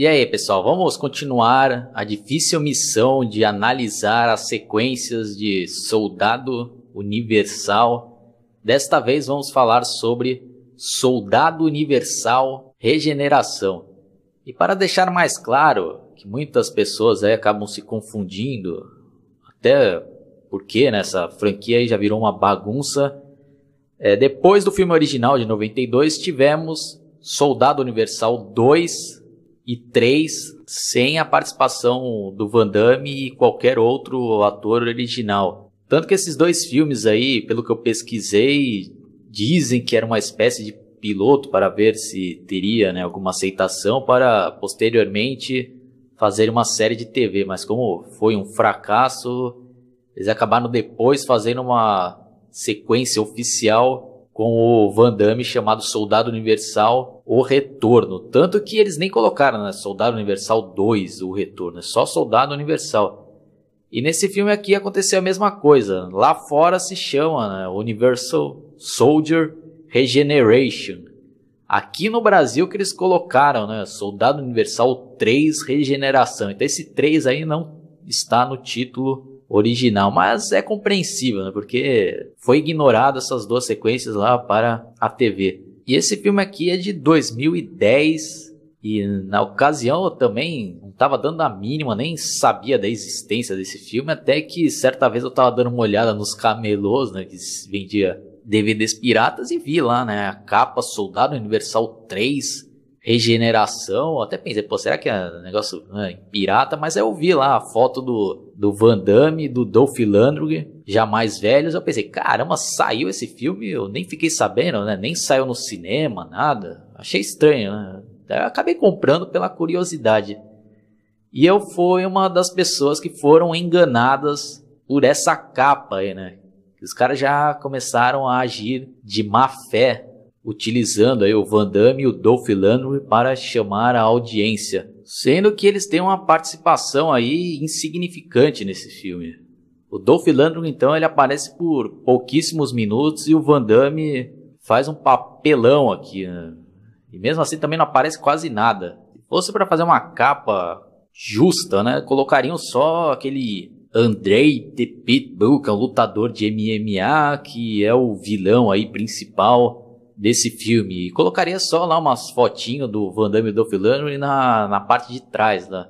E aí, pessoal, vamos continuar a difícil missão de analisar as sequências de Soldado Universal. Desta vez vamos falar sobre Soldado Universal Regeneração. E para deixar mais claro que muitas pessoas aí acabam se confundindo, até porque nessa franquia aí já virou uma bagunça. É, depois do filme original de 92, tivemos Soldado Universal 2 e 3 sem a participação do Van Damme e qualquer outro ator original. Tanto que esses dois filmes aí, pelo que eu pesquisei, dizem que era uma espécie de piloto para ver se teria né, alguma aceitação para posteriormente fazer uma série de TV, mas como foi um fracasso, eles acabaram depois fazendo uma sequência oficial com o Van Damme chamado Soldado Universal O Retorno. Tanto que eles nem colocaram, né? Soldado Universal 2, O Retorno, é só Soldado Universal. E nesse filme aqui aconteceu a mesma coisa. Lá fora se chama né, Universal Soldier Regeneration. Aqui no Brasil que eles colocaram, né? Soldado Universal 3 Regeneração. Então esse 3 aí não está no título original, mas é compreensível, né? Porque foi ignorado essas duas sequências lá para a TV. E esse filme aqui é de 2010 e na ocasião eu também não estava dando a mínima, nem sabia da existência desse filme, até que certa vez eu estava dando uma olhada nos camelôs, né, que vendia DVDs piratas e vi lá, né, a capa Soldado Universal 3, Regeneração, até pensei, pô, será que é negócio né, pirata? Mas eu vi lá a foto do, do Van Damme, do Dolph Lundgren, já mais velhos, eu pensei, caramba, saiu esse filme, eu nem fiquei sabendo, né, nem saiu no cinema, nada, achei estranho, né, eu acabei comprando pela curiosidade. E eu fui uma das pessoas que foram enganadas por essa capa aí, né? Os caras já começaram a agir de má fé, utilizando aí o Van Damme e o Dolph Lundgren para chamar a audiência, sendo que eles têm uma participação aí insignificante nesse filme. O Dolph Lundgren então ele aparece por pouquíssimos minutos e o Van Damme faz um papelão aqui. Né? E mesmo assim também não aparece quase nada. Se fosse para fazer uma capa justa, né? Colocariam só aquele Andrei The Pitbull, que é um lutador de MMA, que é o vilão aí principal desse filme. E colocaria só lá umas fotinhas do Van Damme e do Lundgren na, na parte de trás lá.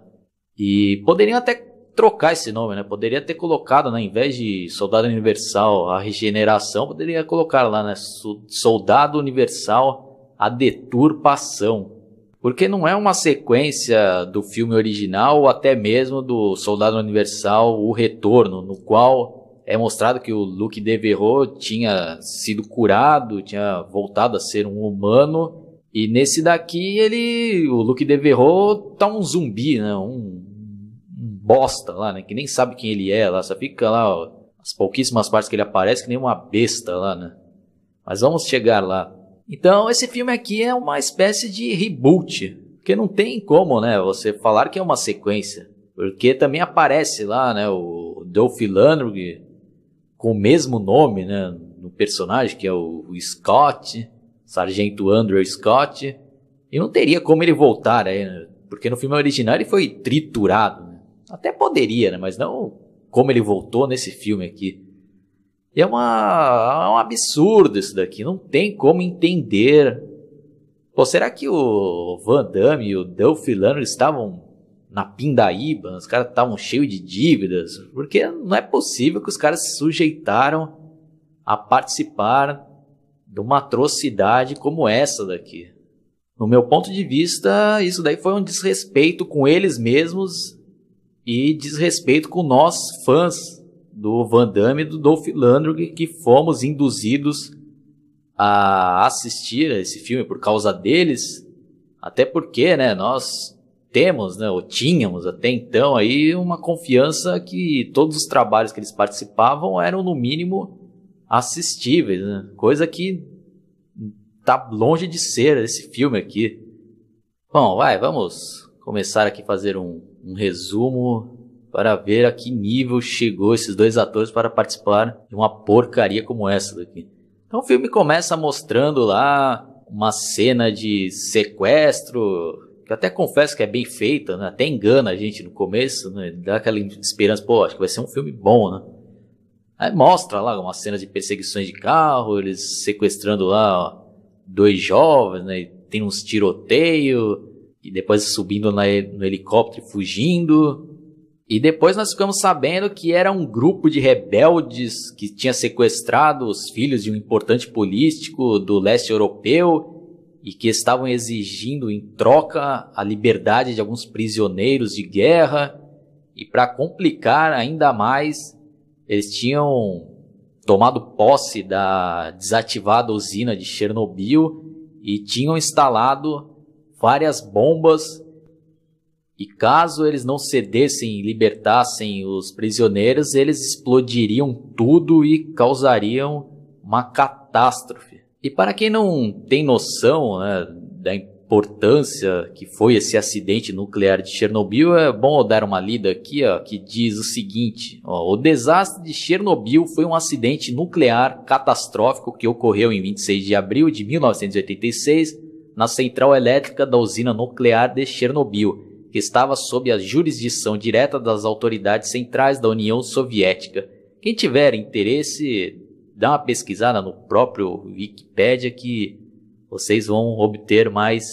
E poderiam até trocar esse nome, né? Poderia ter colocado, né? Em vez de Soldado Universal, a regeneração, poderia colocar lá, né? Soldado Universal a deturpação. Porque não é uma sequência do filme original ou até mesmo do Soldado Universal O Retorno, no qual é mostrado que o Luke Devereux tinha sido curado, tinha voltado a ser um humano. E nesse daqui ele, o Luke Devereux tá um zumbi, né? Um, um bosta lá, né? Que nem sabe quem ele é lá, só fica lá ó, as pouquíssimas partes que ele aparece que nem uma besta lá, né? Mas vamos chegar lá. Então, esse filme aqui é uma espécie de reboot, porque não tem como, né, você falar que é uma sequência, porque também aparece lá, né, o Dolph Lundgren com o mesmo nome, né, no personagem que é o, o Scott, Sargento Andrew Scott, e não teria como ele voltar aí, né, porque no filme original ele foi triturado, né? até poderia, né, mas não como ele voltou nesse filme aqui. E é, uma, é um absurdo isso daqui, não tem como entender. Pô, será que o Van Damme e o Dolph Lundgren estavam na pindaíba, os caras estavam cheios de dívidas? Porque não é possível que os caras se sujeitaram a participar de uma atrocidade como essa daqui. No meu ponto de vista, isso daí foi um desrespeito com eles mesmos e desrespeito com nós fãs do Van Damme e do Dolph Lundgren que fomos induzidos a assistir a esse filme por causa deles, até porque, né, nós temos, né, ou tínhamos até então aí uma confiança que todos os trabalhos que eles participavam eram no mínimo assistíveis, né? coisa que tá longe de ser esse filme aqui. Bom, vai, vamos começar aqui a fazer um, um resumo para ver a que nível chegou esses dois atores para participar de uma porcaria como essa daqui. Então o filme começa mostrando lá uma cena de sequestro, que até confesso que é bem feita, né? até engana a gente no começo, né? dá aquela esperança, pô, acho que vai ser um filme bom, né? Aí mostra lá uma cena de perseguições de carro, eles sequestrando lá ó, dois jovens, né? tem uns tiroteio, e depois subindo na, no helicóptero e fugindo. E depois nós ficamos sabendo que era um grupo de rebeldes que tinha sequestrado os filhos de um importante político do leste europeu e que estavam exigindo em troca a liberdade de alguns prisioneiros de guerra. E para complicar ainda mais, eles tinham tomado posse da desativada usina de Chernobyl e tinham instalado várias bombas e caso eles não cedessem e libertassem os prisioneiros, eles explodiriam tudo e causariam uma catástrofe. E para quem não tem noção né, da importância que foi esse acidente nuclear de Chernobyl, é bom dar uma lida aqui, ó, que diz o seguinte: ó, o desastre de Chernobyl foi um acidente nuclear catastrófico que ocorreu em 26 de abril de 1986 na central elétrica da usina nuclear de Chernobyl que estava sob a jurisdição direta das autoridades centrais da União Soviética. Quem tiver interesse, dá uma pesquisada no próprio Wikipedia que vocês vão obter mais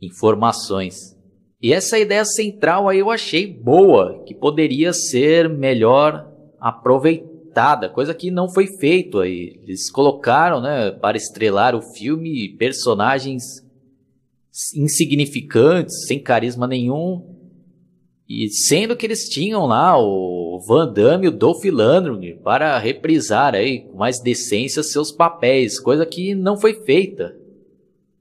informações. E essa ideia central aí eu achei boa, que poderia ser melhor aproveitada, coisa que não foi feito aí. Eles colocaram, né, para estrelar o filme personagens insignificantes, sem carisma nenhum. E sendo que eles tinham lá o Van Damme e o Dolph Lundgren para reprisar aí com mais decência seus papéis, coisa que não foi feita.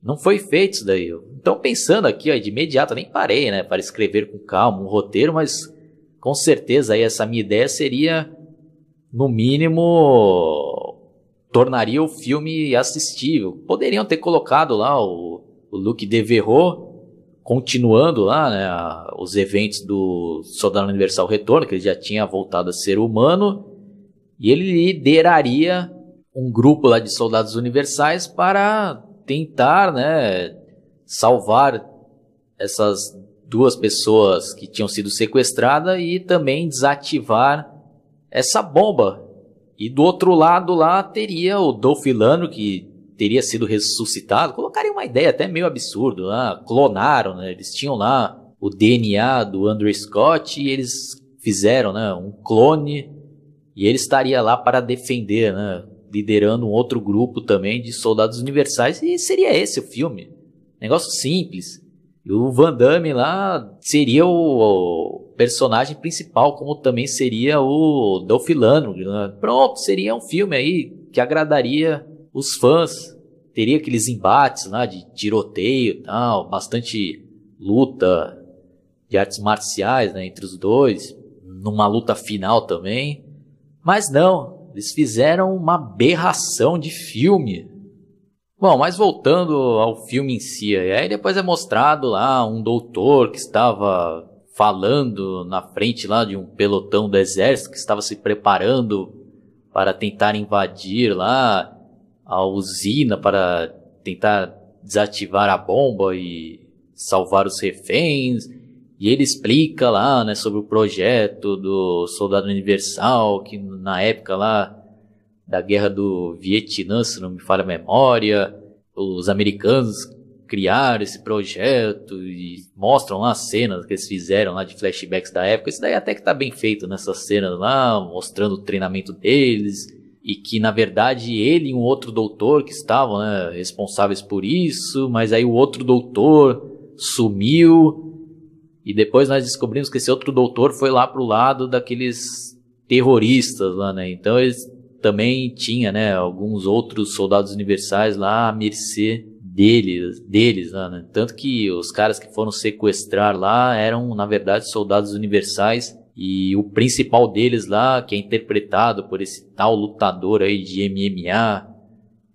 Não foi feito isso daí. Então pensando aqui, ó, de imediato, nem parei, né, para escrever com calma um roteiro, mas com certeza aí essa minha ideia seria, no mínimo, tornaria o filme assistível. Poderiam ter colocado lá o o Luke Devereux, continuando lá né, os eventos do Soldado Universal Retorno, que ele já tinha voltado a ser humano, e ele lideraria um grupo lá de soldados universais para tentar né, salvar essas duas pessoas que tinham sido sequestradas e também desativar essa bomba. E do outro lado lá teria o Dolph Lundgren, que teria sido ressuscitado, colocaria uma ideia até meio absurda, né? clonaram, né? eles tinham lá o DNA do Andrew Scott e eles fizeram né, um clone e ele estaria lá para defender, né, liderando um outro grupo também de soldados universais e seria esse o filme. Negócio simples. E o Van Damme lá seria o, personagem principal, como também seria o Dolph Lundgren. Né? Pronto, seria um filme aí que agradaria os fãs teria aqueles embates lá de tiroteio e tal, bastante luta de artes marciais né, entre os dois, numa luta final também. Mas não, eles fizeram uma aberração de filme. Bom, mas voltando ao filme em si, aí depois é mostrado lá um doutor que estava falando na frente lá de um pelotão do exército que estava se preparando para tentar invadir lá a usina para tentar desativar a bomba e salvar os reféns. E ele explica lá, né, sobre o projeto do Soldado Universal, que na época lá da guerra do Vietnã, se não me falha a memória, os americanos criaram esse projeto e mostram lá as cenas que eles fizeram lá de flashbacks da época. Isso daí até que tá bem feito nessas cenas lá, mostrando o treinamento deles e que na verdade ele e um outro doutor que estavam né, responsáveis por isso, mas aí o outro doutor sumiu e depois nós descobrimos que esse outro doutor foi lá pro lado daqueles terroristas lá, né? Então eles também tinha, né, alguns outros soldados universais lá à mercê deles, deles lá, né? Tanto que os caras que foram sequestrar lá eram na verdade soldados universais e o principal deles lá, que é interpretado por esse tal lutador aí de MMA,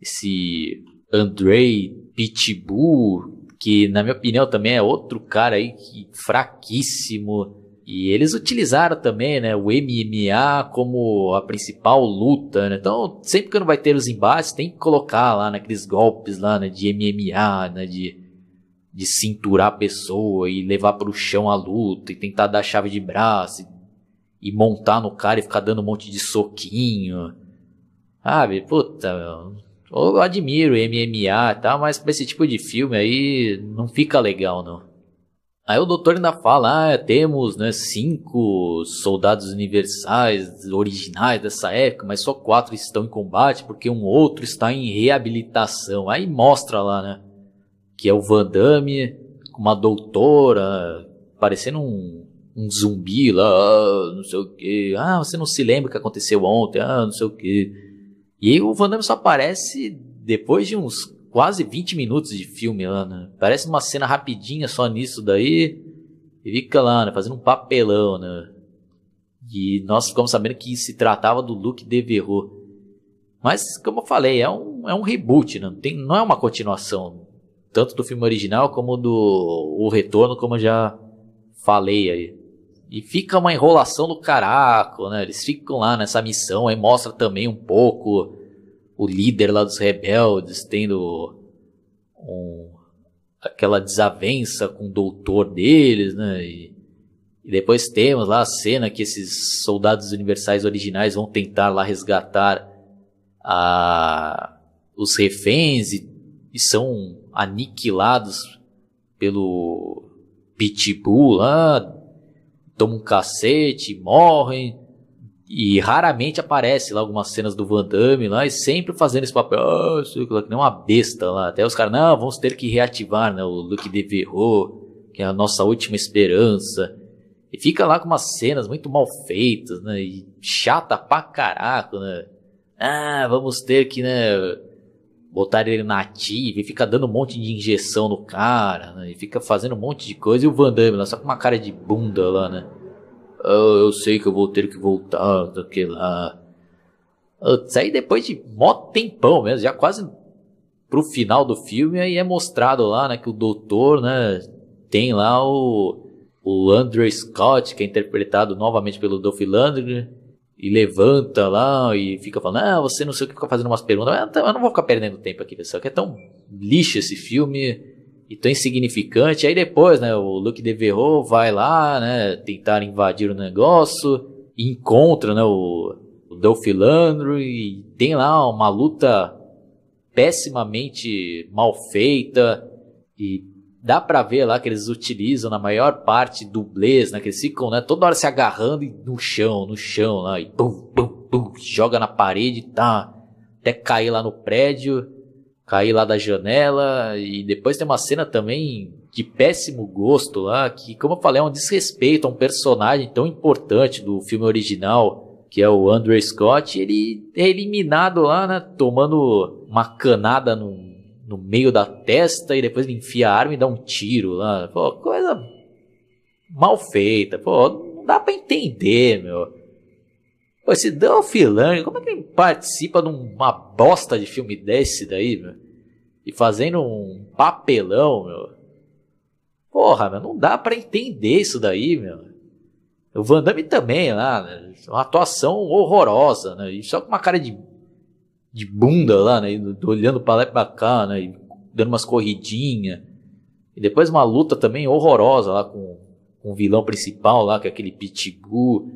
esse Andrei Pitbull, que na minha opinião também é outro cara aí que fraquíssimo. E eles utilizaram também, né, o MMA como a principal luta, né? Então, sempre que não vai ter os embates, tem que colocar lá naqueles golpes lá, né, de MMA, né, de de cinturar a pessoa e levar para o chão a luta e tentar dar chave de braço e, e, montar no cara e ficar dando um monte de soquinho. Sabe, puta, eu admiro MMA e tal, mas pra esse tipo de filme aí não fica legal não. Aí o doutor ainda fala, ah, temos né, cinco soldados universais originais dessa época, mas só quatro estão em combate porque um outro está em reabilitação. Aí mostra lá, né, que é o Van Damme uma doutora, parecendo um, um zumbi lá, ah, não sei o que. Ah, você não se lembra o que aconteceu ontem, ah, não sei o que. E aí o Van Damme só aparece depois de uns quase 20 minutos de filme lá, né? Parece uma cena rapidinha só nisso daí. E fica lá, né? Fazendo um papelão, né? E nós ficamos sabendo que se tratava do Luke Devereux. Mas, como eu falei, é um, é um reboot, né? tem, não é uma continuação. Tanto do filme original como do o retorno, como eu já falei aí. E fica uma enrolação do caraco, né? Eles ficam lá nessa missão, aí mostra também um pouco o líder lá dos rebeldes tendo um, aquela desavença com o doutor deles, né? E, e, depois temos lá a cena que esses soldados universais originais vão tentar lá resgatar a, os reféns e, e são aniquilados pelo Pitbull lá, tomam um cacete, morrem. E raramente aparece lá algumas cenas do Van Damme lá, e sempre fazendo esse papel, oh, que nem uma besta lá. Até os caras, não, vamos ter que reativar né, o Luke Devereux, que é a nossa última esperança. E fica lá com umas cenas muito mal feitas, né? E chata pra caraco, né? Ah, vamos ter que, né? Botar ele na e fica dando um monte de injeção no cara, né? E fica fazendo um monte de coisa. E o Van Damme lá, só com uma cara de bunda lá, né? Oh, eu sei que eu vou ter que voltar daquele lá. Aí depois de mó tempão mesmo, já quase pro final do filme, aí é mostrado lá, né, que o doutor, né, tem lá o, o Andrew Scott, que é interpretado novamente pelo Dolph Lundgren, e levanta lá e fica falando, ah, você não sei o que, fica fazendo umas perguntas, eu não vou ficar perdendo tempo aqui, pessoal, que é tão lixo esse filme, e tão insignificante. Aí depois, né, o Luke Devereux vai lá, né, tentar invadir o negócio, encontra, né, o, o Dolph Lundgren e tem lá uma luta pessimamente mal feita e dá pra ver lá que eles utilizam na maior parte dublês, né, que eles ficam, né, toda hora se agarrando no chão, no chão lá, e pum, pum, pum, joga na parede, tá, até cair lá no prédio cair lá da janela e depois tem uma cena também de péssimo gosto lá, que como eu falei é um desrespeito a um personagem tão importante do filme original, que é o Andrew Scott, ele é eliminado lá, né, tomando uma canada no, no meio da testa e depois ele enfia a arma e dá um tiro lá. Pô, coisa mal feita, pô, não dá para entender, meu. Pô, esse Dolph Lundgren, como é que ele participa de uma bosta de filme desse daí, meu? E fazendo um papelão, meu. Porra, meu, não dá para entender isso daí, meu. O Van Damme também, lá, né? Uma atuação horrorosa, né? E só com uma cara de, de bunda lá, né? Olhando pra lá e pra cá, né? E dando umas corridinhas. E depois uma luta também horrorosa lá com, com o vilão principal lá, que é aquele Pitbull.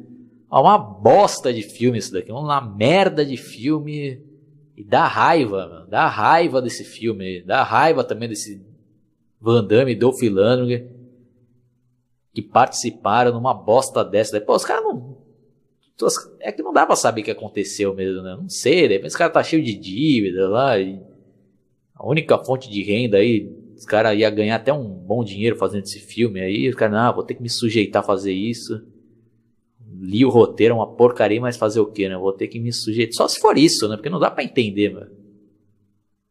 É uma bosta de filme isso daqui, uma merda de filme. E dá raiva, mano. Dá raiva desse filme. Dá raiva também desse Van Damme e Dolph Lundgren que participaram numa bosta dessa. Pô, os caras. É que não dá pra saber o que aconteceu mesmo, né? Não sei, de repente os caras tá cheio de dívida lá. A única fonte de renda aí, os caras iam ganhar até um bom dinheiro fazendo esse filme aí. Os caras, não, vou ter que me sujeitar a fazer isso li o roteiro, é uma porcaria, mas fazer o quê, né? Vou ter que me sujeitar. Só se for isso, né? Porque não dá para entender, mano.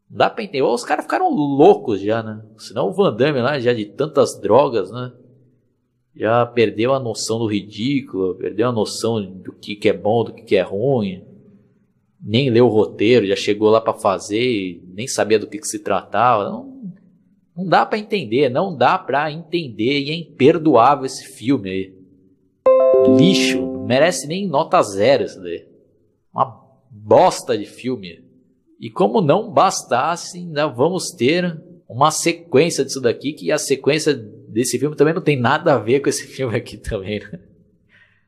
Não dá pra entender. Ou os caras ficaram loucos já, né? Senão o Van Damme lá, já de tantas drogas, né? Já perdeu a noção do ridículo, perdeu a noção do que, que é bom, do que, que é ruim. Nem leu o roteiro, já chegou lá para fazer, nem sabia do que, que se tratava. Não, não dá para entender, não dá para entender e é imperdoável esse filme aí lixo, não merece nem nota zero isso daí. Uma bosta de filme. E como não bastasse, ainda vamos ter uma sequência disso daqui, que a sequência desse filme também não tem nada a ver com esse filme aqui também. Né?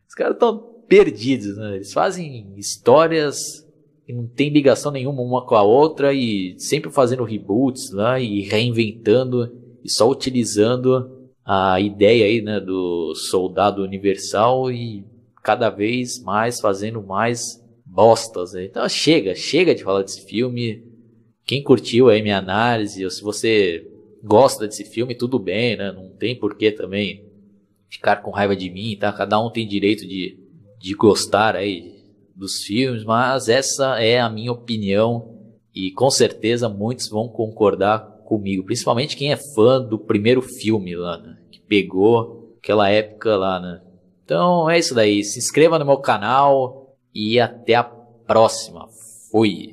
Os caras estão perdidos, né? Eles fazem histórias que não tem ligação nenhuma uma com a outra e sempre fazendo reboots lá e reinventando e só utilizando a ideia aí, né, do soldado universal e cada vez mais fazendo mais bostas. Né? Então chega, chega de falar desse filme. Quem curtiu aí minha análise, ou se você gosta desse filme, tudo bem, né? Não tem porquê também ficar com raiva de mim, tá? Cada um tem direito de, de gostar aí dos filmes, mas essa é a minha opinião e com certeza muitos vão concordar comigo, principalmente quem é fã do primeiro filme lá, né? Que pegou aquela época lá, né? Então é isso daí. Se inscreva no meu canal e até a próxima. Fui!